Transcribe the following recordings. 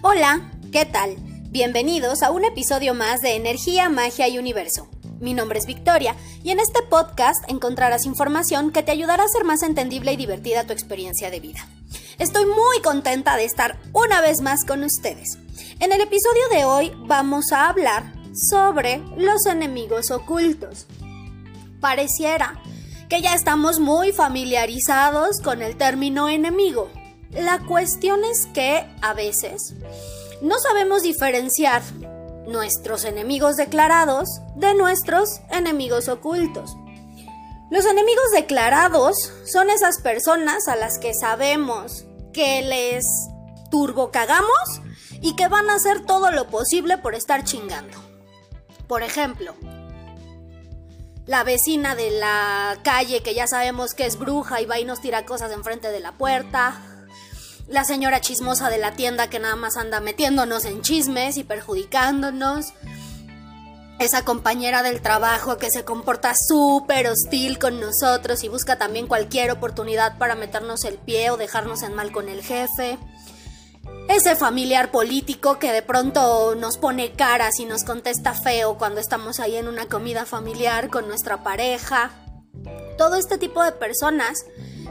Hola, ¿qué tal? Bienvenidos a un episodio más de Energía, Magia y Universo. Mi nombre es Victoria y en este podcast encontrarás información que te ayudará a hacer más entendible y divertida tu experiencia de vida. Estoy muy contenta de estar una vez más con ustedes. En el episodio de hoy vamos a hablar sobre los enemigos ocultos. Pareciera que ya estamos muy familiarizados con el término enemigo. La cuestión es que a veces no sabemos diferenciar nuestros enemigos declarados de nuestros enemigos ocultos. Los enemigos declarados son esas personas a las que sabemos que les turbocagamos y que van a hacer todo lo posible por estar chingando. Por ejemplo, la vecina de la calle que ya sabemos que es bruja y va y nos tira cosas enfrente de la puerta, la señora chismosa de la tienda que nada más anda metiéndonos en chismes y perjudicándonos, esa compañera del trabajo que se comporta súper hostil con nosotros y busca también cualquier oportunidad para meternos el pie o dejarnos en mal con el jefe, ese familiar político que de pronto nos pone caras y nos contesta feo cuando estamos ahí en una comida familiar con nuestra pareja. Todo este tipo de personas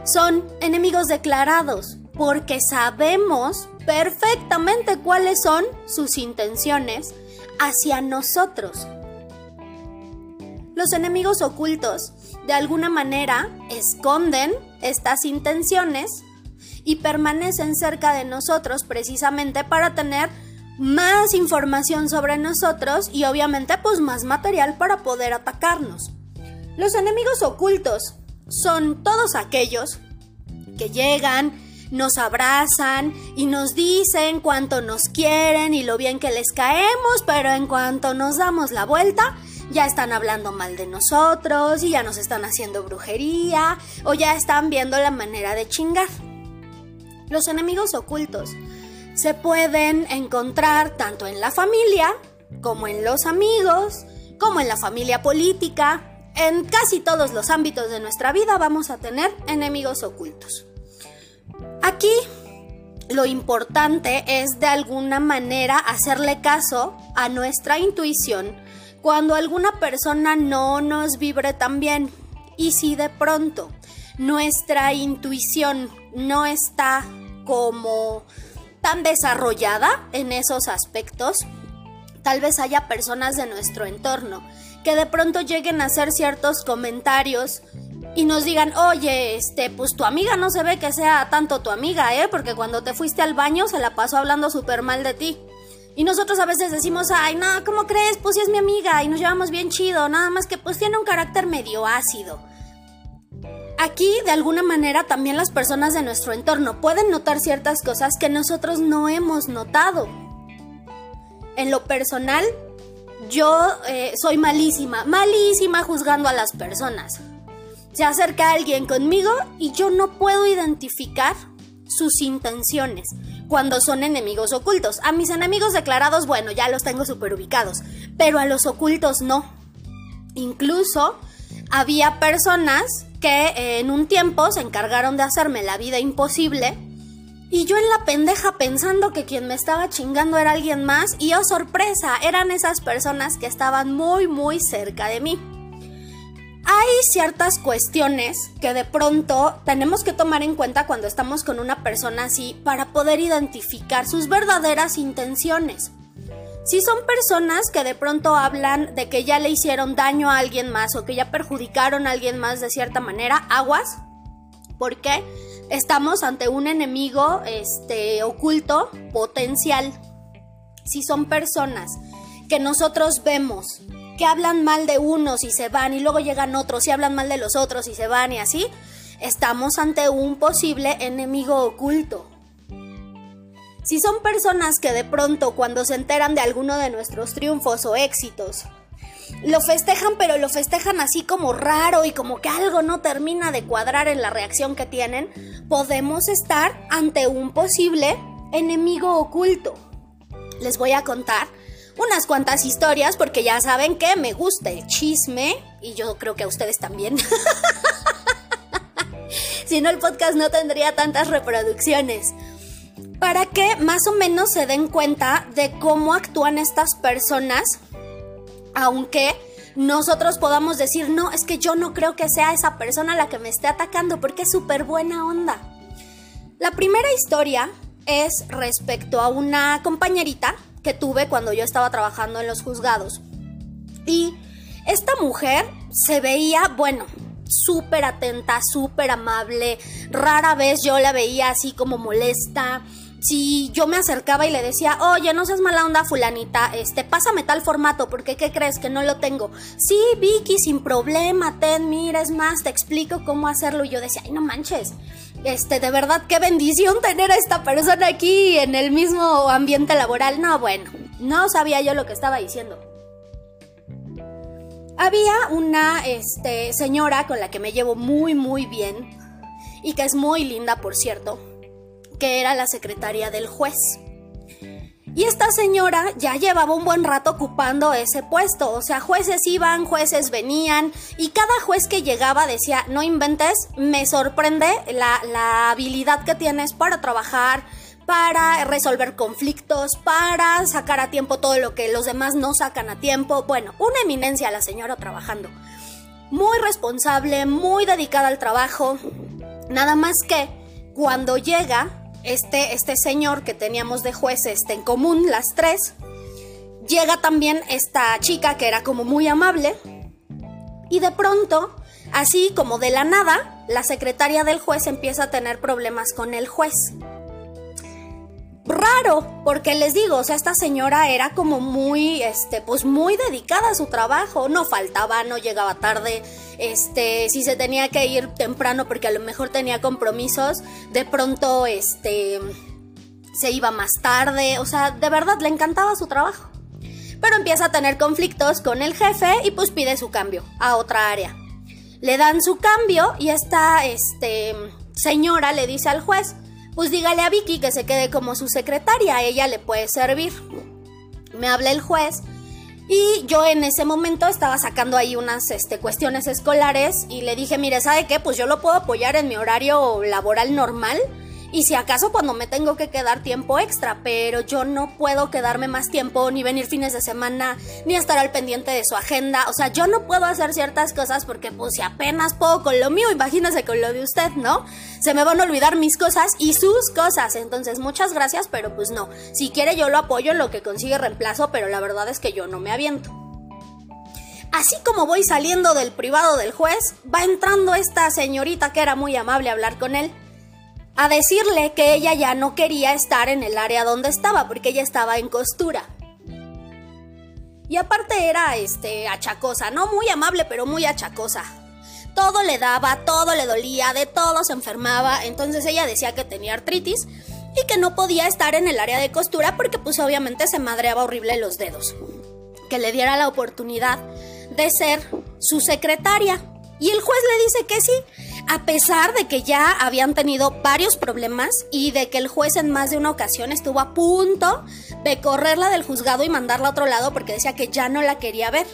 son enemigos declarados porque sabemos perfectamente cuáles son sus intenciones hacia nosotros. Los enemigos ocultos de alguna manera esconden estas intenciones y permanecen cerca de nosotros precisamente para tener más información sobre nosotros y obviamente pues más material para poder atacarnos. Los enemigos ocultos son todos aquellos que llegan, nos abrazan y nos dicen cuánto nos quieren y lo bien que les caemos, pero en cuanto nos damos la vuelta, ya están hablando mal de nosotros y ya nos están haciendo brujería o ya están viendo la manera de chingar. Los enemigos ocultos se pueden encontrar tanto en la familia, como en los amigos, como en la familia política. En casi todos los ámbitos de nuestra vida vamos a tener enemigos ocultos. Aquí lo importante es de alguna manera hacerle caso a nuestra intuición cuando alguna persona no nos vibre tan bien. Y si de pronto nuestra intuición no está como tan desarrollada en esos aspectos, tal vez haya personas de nuestro entorno que de pronto lleguen a hacer ciertos comentarios y nos digan, oye, este, pues tu amiga no se ve que sea tanto tu amiga, ¿eh? Porque cuando te fuiste al baño se la pasó hablando súper mal de ti. Y nosotros a veces decimos, ay, no, ¿cómo crees? Pues sí es mi amiga y nos llevamos bien chido, nada más que pues tiene un carácter medio ácido. Aquí, de alguna manera, también las personas de nuestro entorno pueden notar ciertas cosas que nosotros no hemos notado. En lo personal, yo eh, soy malísima, malísima juzgando a las personas. Se acerca alguien conmigo y yo no puedo identificar sus intenciones cuando son enemigos ocultos. A mis enemigos declarados, bueno, ya los tengo super ubicados, pero a los ocultos no. Incluso había personas que eh, en un tiempo se encargaron de hacerme la vida imposible y yo en la pendeja pensando que quien me estaba chingando era alguien más y oh sorpresa, eran esas personas que estaban muy muy cerca de mí. Hay ciertas cuestiones que de pronto tenemos que tomar en cuenta cuando estamos con una persona así para poder identificar sus verdaderas intenciones. Si son personas que de pronto hablan de que ya le hicieron daño a alguien más o que ya perjudicaron a alguien más de cierta manera, aguas, porque estamos ante un enemigo este, oculto potencial. Si son personas que nosotros vemos que hablan mal de unos y se van y luego llegan otros y hablan mal de los otros y se van y así, estamos ante un posible enemigo oculto. Si son personas que de pronto cuando se enteran de alguno de nuestros triunfos o éxitos, lo festejan, pero lo festejan así como raro y como que algo no termina de cuadrar en la reacción que tienen, podemos estar ante un posible enemigo oculto. Les voy a contar unas cuantas historias porque ya saben que me gusta el chisme y yo creo que a ustedes también. si no, el podcast no tendría tantas reproducciones. para que más o menos se den cuenta de cómo actúan estas personas, aunque nosotros podamos decir, no, es que yo no creo que sea esa persona la que me esté atacando porque es súper buena onda. La primera historia es respecto a una compañerita que tuve cuando yo estaba trabajando en los juzgados. Y esta mujer se veía, bueno, súper atenta, súper amable. Rara vez yo la veía así como molesta. Si yo me acercaba y le decía, oye, no seas mala onda, fulanita, este, pásame tal formato, porque ¿qué crees? Que no lo tengo. Sí, Vicky, sin problema, ten, mira, es más, te explico cómo hacerlo. Y yo decía, ay, no manches. Este, de verdad, qué bendición tener a esta persona aquí en el mismo ambiente laboral. No, bueno, no sabía yo lo que estaba diciendo. Había una este, señora con la que me llevo muy, muy bien y que es muy linda, por cierto, que era la secretaria del juez. Y esta señora ya llevaba un buen rato ocupando ese puesto, o sea, jueces iban, jueces venían, y cada juez que llegaba decía, no inventes, me sorprende la, la habilidad que tienes para trabajar, para resolver conflictos, para sacar a tiempo todo lo que los demás no sacan a tiempo. Bueno, una eminencia la señora trabajando. Muy responsable, muy dedicada al trabajo. Nada más que cuando llega este, este señor que teníamos de juez este, en común, las tres, llega también esta chica que era como muy amable. Y de pronto, así como de la nada, la secretaria del juez empieza a tener problemas con el juez raro, porque les digo, o sea, esta señora era como muy, este, pues muy dedicada a su trabajo, no faltaba, no llegaba tarde, este, si se tenía que ir temprano porque a lo mejor tenía compromisos, de pronto, este, se iba más tarde, o sea, de verdad le encantaba su trabajo. Pero empieza a tener conflictos con el jefe y pues pide su cambio a otra área. Le dan su cambio y esta, este, señora le dice al juez, pues dígale a Vicky que se quede como su secretaria, ella le puede servir. Me habla el juez y yo en ese momento estaba sacando ahí unas este, cuestiones escolares y le dije, mire, ¿sabe qué? Pues yo lo puedo apoyar en mi horario laboral normal y si acaso cuando me tengo que quedar tiempo extra, pero yo no puedo quedarme más tiempo, ni venir fines de semana, ni estar al pendiente de su agenda. O sea, yo no puedo hacer ciertas cosas porque pues si apenas puedo con lo mío, imagínese con lo de usted, ¿no? Se me van a olvidar mis cosas y sus cosas. Entonces, muchas gracias, pero pues no. Si quiere yo lo apoyo en lo que consigue reemplazo, pero la verdad es que yo no me aviento. Así como voy saliendo del privado del juez, va entrando esta señorita que era muy amable a hablar con él a decirle que ella ya no quería estar en el área donde estaba porque ella estaba en costura. Y aparte era este achacosa, no muy amable, pero muy achacosa. Todo le daba, todo le dolía, de todo se enfermaba, entonces ella decía que tenía artritis y que no podía estar en el área de costura porque pues obviamente se madreaba horrible los dedos. Que le diera la oportunidad de ser su secretaria. Y el juez le dice que sí, a pesar de que ya habían tenido varios problemas y de que el juez en más de una ocasión estuvo a punto de correrla del juzgado y mandarla a otro lado porque decía que ya no la quería ver.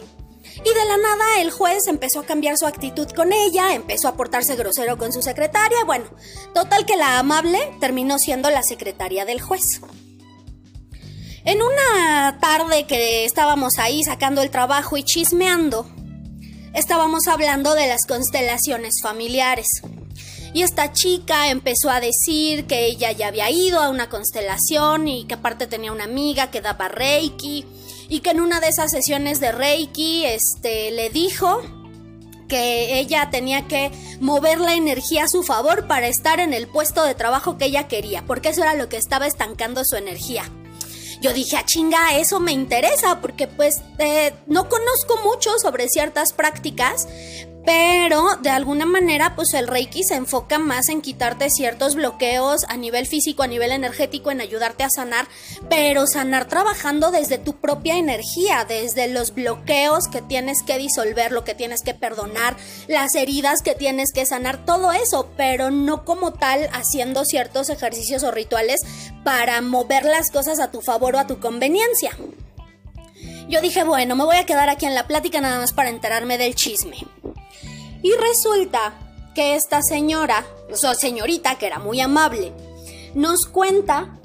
Y de la nada el juez empezó a cambiar su actitud con ella, empezó a portarse grosero con su secretaria, bueno, total que la amable terminó siendo la secretaria del juez. En una tarde que estábamos ahí sacando el trabajo y chismeando, estábamos hablando de las constelaciones familiares. Y esta chica empezó a decir que ella ya había ido a una constelación y que aparte tenía una amiga que daba Reiki y que en una de esas sesiones de Reiki este le dijo que ella tenía que mover la energía a su favor para estar en el puesto de trabajo que ella quería, porque eso era lo que estaba estancando su energía yo dije, a ah, chinga, eso me interesa, porque pues eh, no conozco mucho sobre ciertas prácticas, pero de alguna manera pues el Reiki se enfoca más en quitarte ciertos bloqueos a nivel físico, a nivel energético, en ayudarte a sanar, pero sanar trabajando desde tu propia energía, desde los bloqueos que tienes que disolver, lo que tienes que perdonar, las heridas que tienes que sanar, todo eso, pero no como tal haciendo ciertos ejercicios o rituales para mover las cosas a tu favor o a tu conveniencia. Yo dije, bueno, me voy a quedar aquí en la plática nada más para enterarme del chisme. Y resulta que esta señora, o sea, señorita que era muy amable, nos cuenta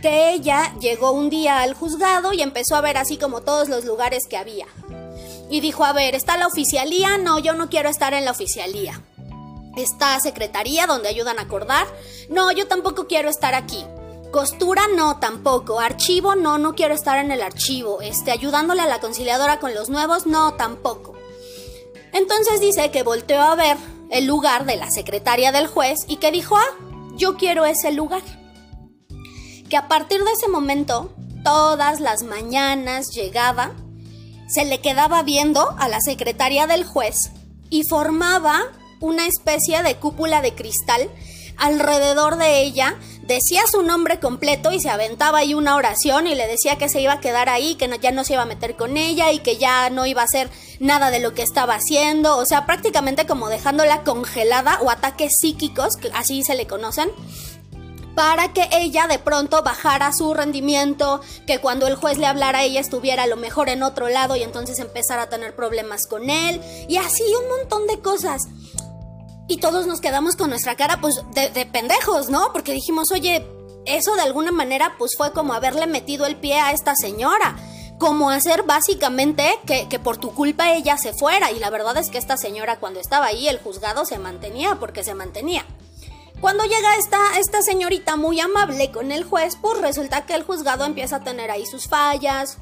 que ella llegó un día al juzgado y empezó a ver así como todos los lugares que había. Y dijo, a ver, ¿está la oficialía? No, yo no quiero estar en la oficialía. ¿Está secretaría donde ayudan a acordar? No, yo tampoco quiero estar aquí. Costura no, tampoco. Archivo no, no quiero estar en el archivo. Este, ayudándole a la conciliadora con los nuevos, no, tampoco. Entonces dice que volteó a ver el lugar de la secretaria del juez y que dijo, ah, yo quiero ese lugar. Que a partir de ese momento, todas las mañanas llegaba, se le quedaba viendo a la secretaria del juez y formaba una especie de cúpula de cristal alrededor de ella, decía su nombre completo y se aventaba ahí una oración y le decía que se iba a quedar ahí, que ya no se iba a meter con ella y que ya no iba a hacer nada de lo que estaba haciendo, o sea, prácticamente como dejándola congelada o ataques psíquicos, que así se le conocen para que ella de pronto bajara su rendimiento, que cuando el juez le hablara ella estuviera a lo mejor en otro lado y entonces empezara a tener problemas con él, y así un montón de cosas. Y todos nos quedamos con nuestra cara, pues, de, pendejos, ¿no? Porque dijimos, oye, eso de alguna manera, pues fue como haberle metido el pie a esta señora. Como hacer básicamente que, que, por tu culpa ella se fuera. Y la verdad es que esta señora cuando estaba ahí, el juzgado se mantenía porque se mantenía. Cuando llega esta, esta señorita muy amable con el juez, pues resulta que el juzgado empieza a tener ahí sus fallas,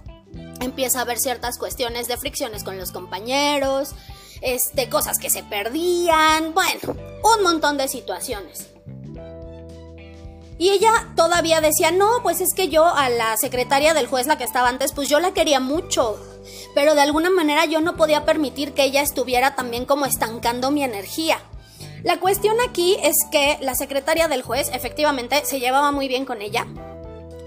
empieza a ver ciertas cuestiones de fricciones con los compañeros, este, cosas que se perdían, bueno, un montón de situaciones. Y ella todavía decía, no, pues es que yo a la secretaria del juez, la que estaba antes, pues yo la quería mucho. Pero de alguna manera yo no podía permitir que ella estuviera también como estancando mi energía. La cuestión aquí es que la secretaria del juez efectivamente se llevaba muy bien con ella.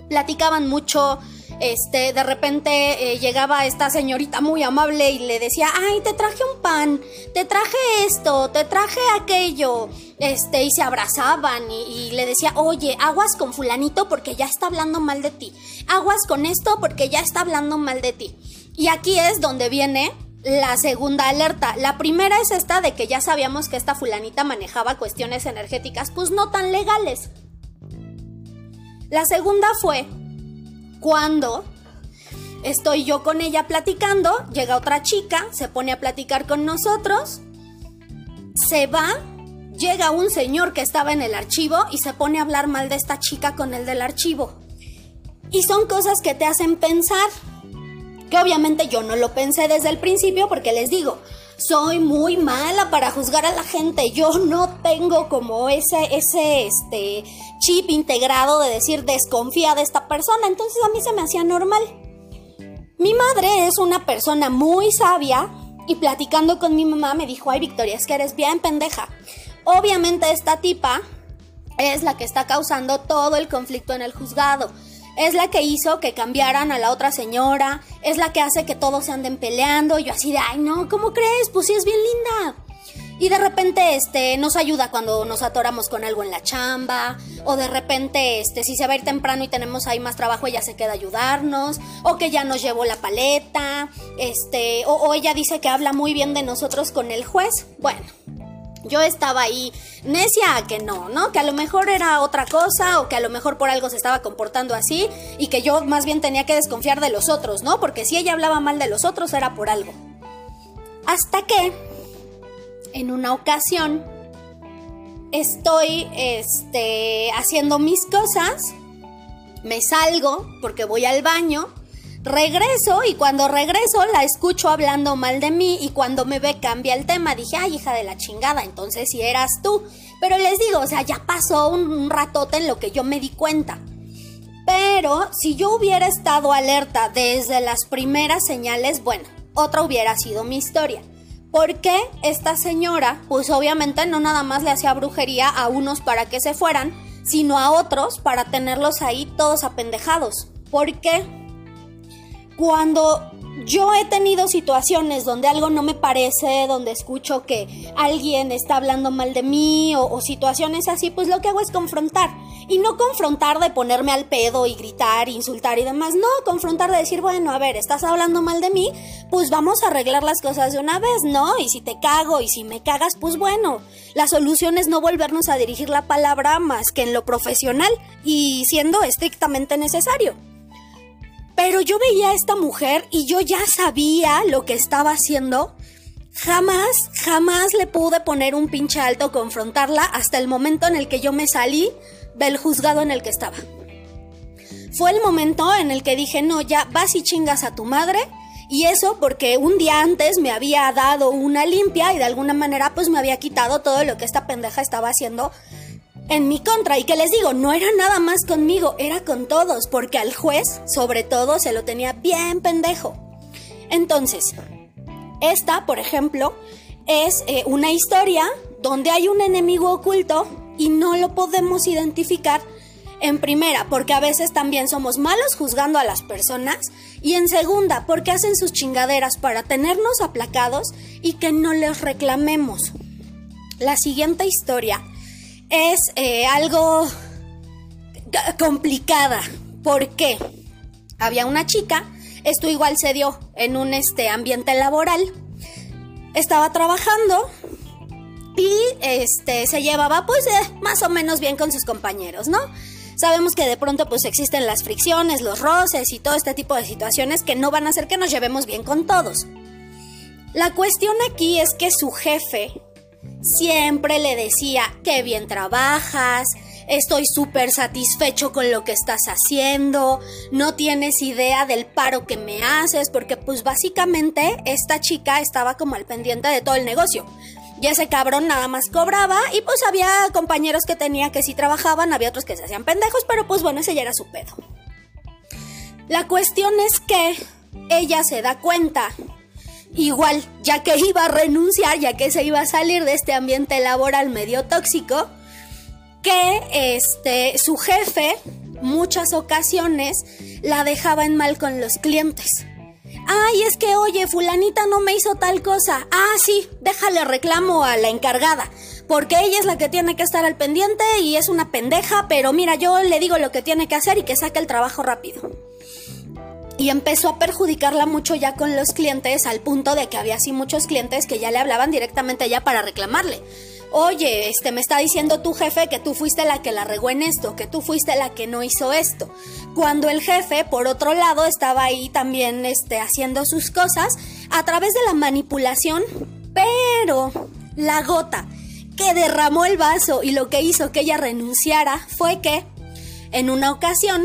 Platicaban mucho, este, de repente eh, llegaba esta señorita muy amable y le decía, ay, te traje un pan, te traje esto, te traje aquello, este, y se abrazaban y, y, le decía, oye, aguas con fulanito porque ya está hablando mal de ti, aguas con esto porque ya está hablando mal de ti. Y aquí es donde viene la segunda alerta. La primera es esta de que ya sabíamos que esta fulanita manejaba cuestiones energéticas, pues no tan legales. La segunda fue cuando estoy yo con ella platicando, llega otra chica, se pone a platicar con nosotros, se va, llega un señor que estaba en el archivo y se pone a hablar mal de esta chica con el del archivo. Y son cosas que te hacen pensar, que obviamente yo no lo pensé desde el principio porque les digo, soy muy mala para juzgar a la gente. Yo no tengo como ese, ese, este, chip integrado de decir desconfía de esta persona. Entonces a mí se me hacía normal. Mi madre es una persona muy sabia y platicando con mi mamá me dijo, ay Victoria, es que eres bien pendeja. Obviamente esta tipa es la que está causando todo el conflicto en el juzgado es la que hizo que cambiaran a la otra señora, es la que hace que todos se anden peleando. Y yo así de, ay no, ¿cómo crees? Pues sí es bien linda. Y de repente, este, nos ayuda cuando nos atoramos con algo en la chamba. O de repente, este, si se va a ir temprano y tenemos ahí más trabajo, ella se queda ayudarnos. O que ya nos llevó la paleta. Este, o ella dice que habla muy bien de nosotros con el juez. Bueno, yo estaba ahí necia a que no, ¿no? Que a lo mejor era otra cosa o que a lo mejor por algo se estaba comportando así y que yo más bien tenía que desconfiar de los otros, ¿no? Porque si ella hablaba mal de los otros era por algo. Hasta que en una ocasión estoy este haciendo mis cosas, me salgo porque voy al baño Regreso y cuando regreso la escucho hablando mal de mí y cuando me ve cambia el tema. Dije, ay, hija de la chingada, entonces si eras tú. Pero les digo, o sea, ya pasó un, ratote en lo que yo me di cuenta. Pero si yo hubiera estado alerta desde las primeras señales, bueno, otra hubiera sido mi historia. Porque esta señora, pues obviamente no nada más le hacía brujería a unos para que se fueran, sino a otros para tenerlos ahí todos apendejados. ¿Por qué? Cuando yo he tenido situaciones donde algo no me parece, donde escucho que alguien está hablando mal de mí o, situaciones así, pues lo que hago es confrontar. Y no confrontar de ponerme al pedo y gritar, insultar y demás. No, confrontar de decir, bueno, a ver, estás hablando mal de mí, pues vamos a arreglar las cosas de una vez, ¿no? Y si te cago y si me cagas, pues bueno, la solución es no volvernos a dirigir la palabra más que en lo profesional y siendo estrictamente necesario. Pero yo veía a esta mujer y yo ya sabía lo que estaba haciendo. Jamás, jamás le pude poner un pinche alto, confrontarla hasta el momento en el que yo me salí del juzgado en el que estaba. Fue el momento en el que dije, no, ya vas y chingas a tu madre. Y eso porque un día antes me había dado una limpia y de alguna manera pues me había quitado todo lo que esta pendeja estaba haciendo en mi contra. Y que les digo, no era nada más conmigo, era con todos, porque al juez, sobre todo, se lo tenía bien pendejo. Entonces, esta, por ejemplo, es eh, una historia donde hay un enemigo oculto y no lo podemos identificar en primera, porque a veces también somos malos juzgando a las personas. Y en segunda, porque hacen sus chingaderas para tenernos aplacados y que no les reclamemos. La siguiente historia es eh, algo complicada. ¿Por qué? Había una chica, esto igual se dio en un este, ambiente laboral. Estaba trabajando y este, se llevaba pues eh, más o menos bien con sus compañeros, ¿no? Sabemos que de pronto pues existen las fricciones, los roces y todo este tipo de situaciones que no van a hacer que nos llevemos bien con todos. La cuestión aquí es que su jefe Siempre le decía, qué bien trabajas, estoy súper satisfecho con lo que estás haciendo, no tienes idea del paro que me haces, porque pues básicamente esta chica estaba como al pendiente de todo el negocio. Y ese cabrón nada más cobraba y pues había compañeros que tenía que sí trabajaban, había otros que se hacían pendejos, pero pues bueno, ese ya era su pedo. La cuestión es que ella se da cuenta igual, ya que iba a renunciar, ya que se iba a salir de este ambiente laboral medio tóxico, que este su jefe muchas ocasiones la dejaba en mal con los clientes. Ay, es que oye, fulanita no me hizo tal cosa. Ah, sí, déjale reclamo a la encargada, porque ella es la que tiene que estar al pendiente y es una pendeja, pero mira, yo le digo lo que tiene que hacer y que saque el trabajo rápido y empezó a perjudicarla mucho ya con los clientes al punto de que había así muchos clientes que ya le hablaban directamente a ella para reclamarle. Oye, este me está diciendo tu jefe que tú fuiste la que la regó en esto, que tú fuiste la que no hizo esto. Cuando el jefe, por otro lado, estaba ahí también este, haciendo sus cosas a través de la manipulación, pero la gota que derramó el vaso y lo que hizo que ella renunciara fue que en una ocasión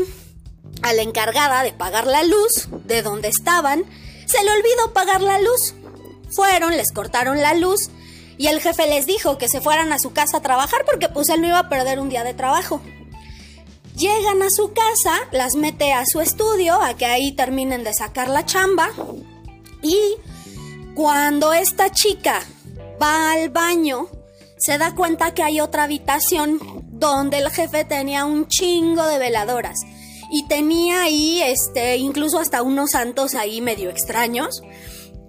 a la encargada de pagar la luz de donde estaban, se le olvidó pagar la luz. Fueron, les cortaron la luz y el jefe les dijo que se fueran a su casa a trabajar porque pues él no iba a perder un día de trabajo. Llegan a su casa, las mete a su estudio a que ahí terminen de sacar la chamba y cuando esta chica va al baño se da cuenta que hay otra habitación donde el jefe tenía un chingo de veladoras y tenía ahí, este, incluso hasta unos santos ahí medio extraños.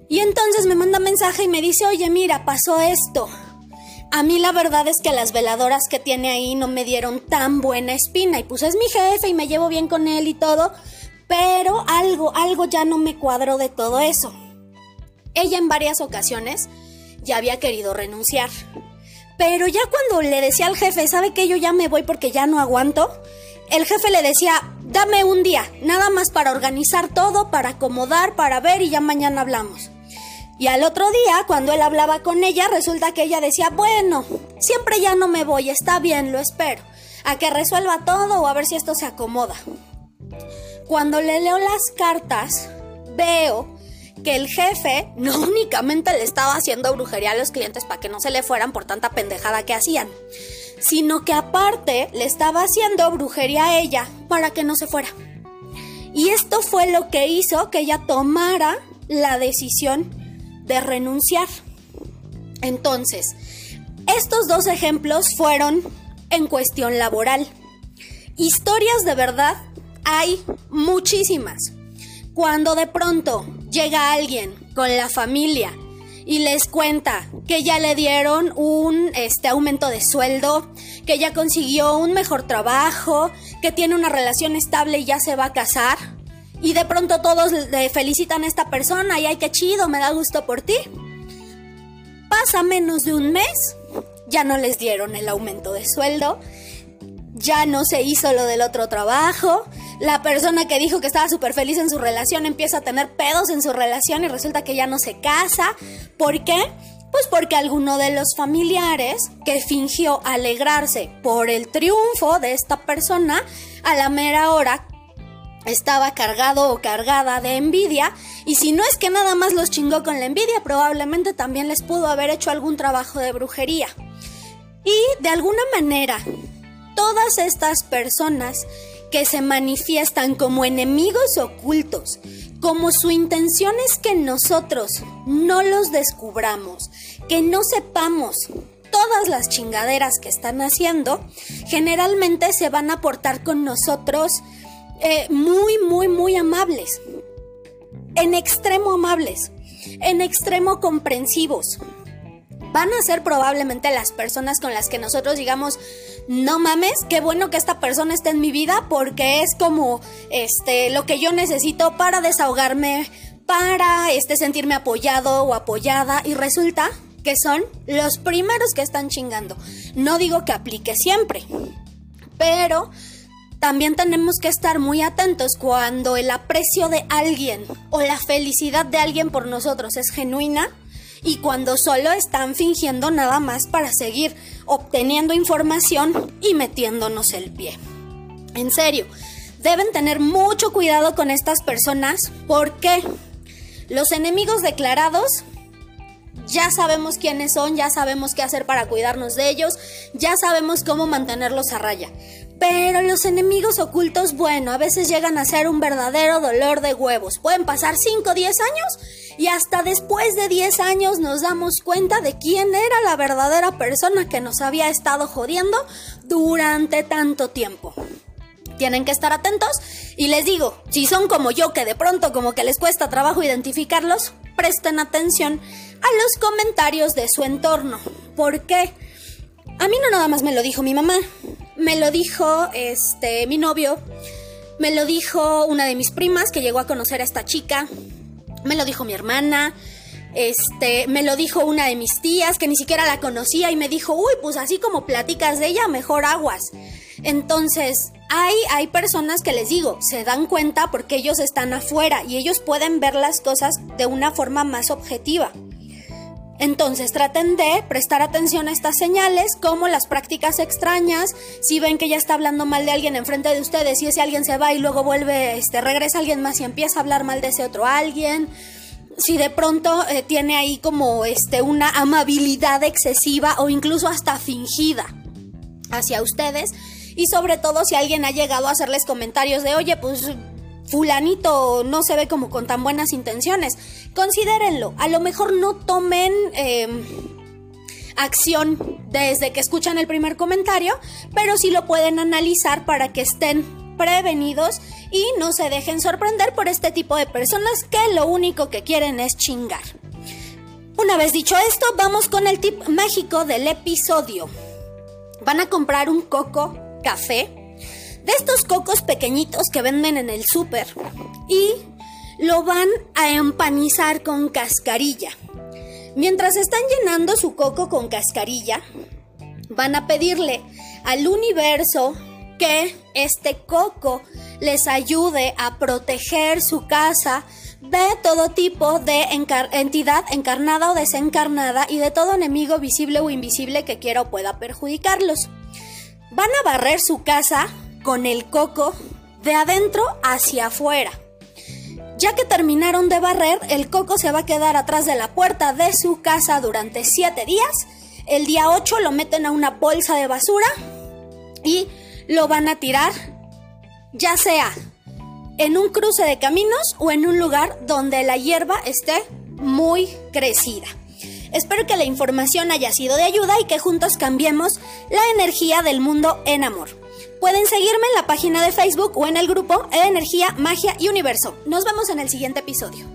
Y entonces me manda mensaje y me dice, oye, mira, pasó esto. A mí la verdad es que las veladoras que tiene ahí no me dieron tan buena espina y pues es mi jefe y me llevo bien con él y todo, pero algo, algo ya no me cuadró de todo eso. Ella en varias ocasiones ya había querido renunciar, pero ya cuando le decía al jefe, ¿sabe que yo ya me voy porque ya no aguanto? El jefe le decía, dame un día, nada más para organizar todo, para acomodar, para ver y ya mañana hablamos. Y al otro día, cuando él hablaba con ella, resulta que ella decía, bueno, siempre ya no me voy, está bien, lo espero, a que resuelva todo o a ver si esto se acomoda. Cuando le leo las cartas, veo que el jefe no únicamente le estaba haciendo brujería a los clientes para que no se le fueran por tanta pendejada que hacían, sino que aparte le estaba haciendo brujería a ella para que no se fuera. Y esto fue lo que hizo que ella tomara la decisión de renunciar. Entonces, estos dos ejemplos fueron en cuestión laboral. Historias de verdad hay muchísimas. Cuando de pronto llega alguien con la familia y les cuenta que ya le dieron un este aumento de sueldo, que ya consiguió un mejor trabajo, que tiene una relación estable y ya se va a casar. Y de pronto todos le felicitan a esta persona y ay, qué chido, me da gusto por ti. Pasa menos de un mes, ya no les dieron el aumento de sueldo, ya no se hizo lo del otro trabajo, la persona que dijo que estaba súper feliz en su relación empieza a tener pedos en su relación y resulta que ya no se casa. ¿Por qué? Pues porque alguno de los familiares que fingió alegrarse por el triunfo de esta persona, a la mera hora estaba cargado o cargada de envidia y si no es que nada más los chingó con la envidia, probablemente también les pudo haber hecho algún trabajo de brujería. Y de alguna manera, todas estas personas que se manifiestan como enemigos ocultos, como su intención es que nosotros no los descubramos, que no sepamos todas las chingaderas que están haciendo, generalmente se van a portar con nosotros eh, muy, muy, muy amables, en extremo amables, en extremo comprensivos. Van a ser probablemente las personas con las que nosotros digamos, no mames, qué bueno que esta persona esté en mi vida porque es como este lo que yo necesito para desahogarme, para este sentirme apoyado o apoyada y resulta que son los primeros que están chingando. No digo que aplique siempre, pero también tenemos que estar muy atentos cuando el aprecio de alguien o la felicidad de alguien por nosotros es genuina y cuando solo están fingiendo nada más para seguir obteniendo información y metiéndonos el pie. En serio, deben tener mucho cuidado con estas personas porque los enemigos declarados ya sabemos quiénes son, ya sabemos qué hacer para cuidarnos de ellos, ya sabemos cómo mantenerlos a raya. Pero los enemigos ocultos, bueno, a veces llegan a ser un verdadero dolor de huevos. Pueden pasar 5 o 10 años y hasta después de 10 años nos damos cuenta de quién era la verdadera persona que nos había estado jodiendo durante tanto tiempo. Tienen que estar atentos y les digo, si son como yo que de pronto como que les cuesta trabajo identificarlos, presten atención a los comentarios de su entorno. ¿Por qué? A mí no nada más me lo dijo mi mamá, me lo dijo este mi novio, me lo dijo una de mis primas que llegó a conocer a esta chica, me lo dijo mi hermana, este, me lo dijo una de mis tías que ni siquiera la conocía y me dijo, uy, pues así como platicas de ella, mejor aguas. Entonces, hay, hay personas que les digo, se dan cuenta porque ellos están afuera y ellos pueden ver las cosas de una forma más objetiva. Entonces traten de prestar atención a estas señales, como las prácticas extrañas, si ven que ya está hablando mal de alguien enfrente de ustedes y ese alguien se va y luego vuelve, este, regresa alguien más y empieza a hablar mal de ese otro alguien. Si de pronto eh, tiene ahí como este, una amabilidad excesiva o incluso hasta fingida hacia ustedes. Y sobre todo si alguien ha llegado a hacerles comentarios de, oye, pues fulanito no se ve como con tan buenas intenciones. Considérenlo. A lo mejor no tomen em, acción desde que escuchan el primer comentario, pero sí lo pueden analizar para que estén prevenidos y no se dejen sorprender por este tipo de personas que lo único que quieren es chingar. Una vez dicho esto, vamos con el tip mágico del episodio. Van a comprar un coco café de estos cocos pequeñitos que venden en el súper y lo van a empanizar con cascarilla. Mientras están llenando su coco con cascarilla, van a pedirle al universo que este coco les ayude a proteger su casa de todo tipo de entidad encarnada o desencarnada y de todo enemigo visible o invisible que quiera o pueda perjudicarlos. Van a barrer su casa con el coco de adentro hacia afuera. Ya que terminaron de barrer, el coco se va a quedar atrás de la puerta de su casa durante 7 días. El día 8 lo meten a una bolsa de basura y lo van a tirar, ya sea en un cruce de caminos o en un lugar donde la hierba esté muy crecida. Espero que la información haya sido de ayuda y que juntos cambiemos la energía del mundo en amor. Pueden seguirme en la página de Facebook o en el grupo Energía, Magia y Universo. Nos vemos en el siguiente episodio.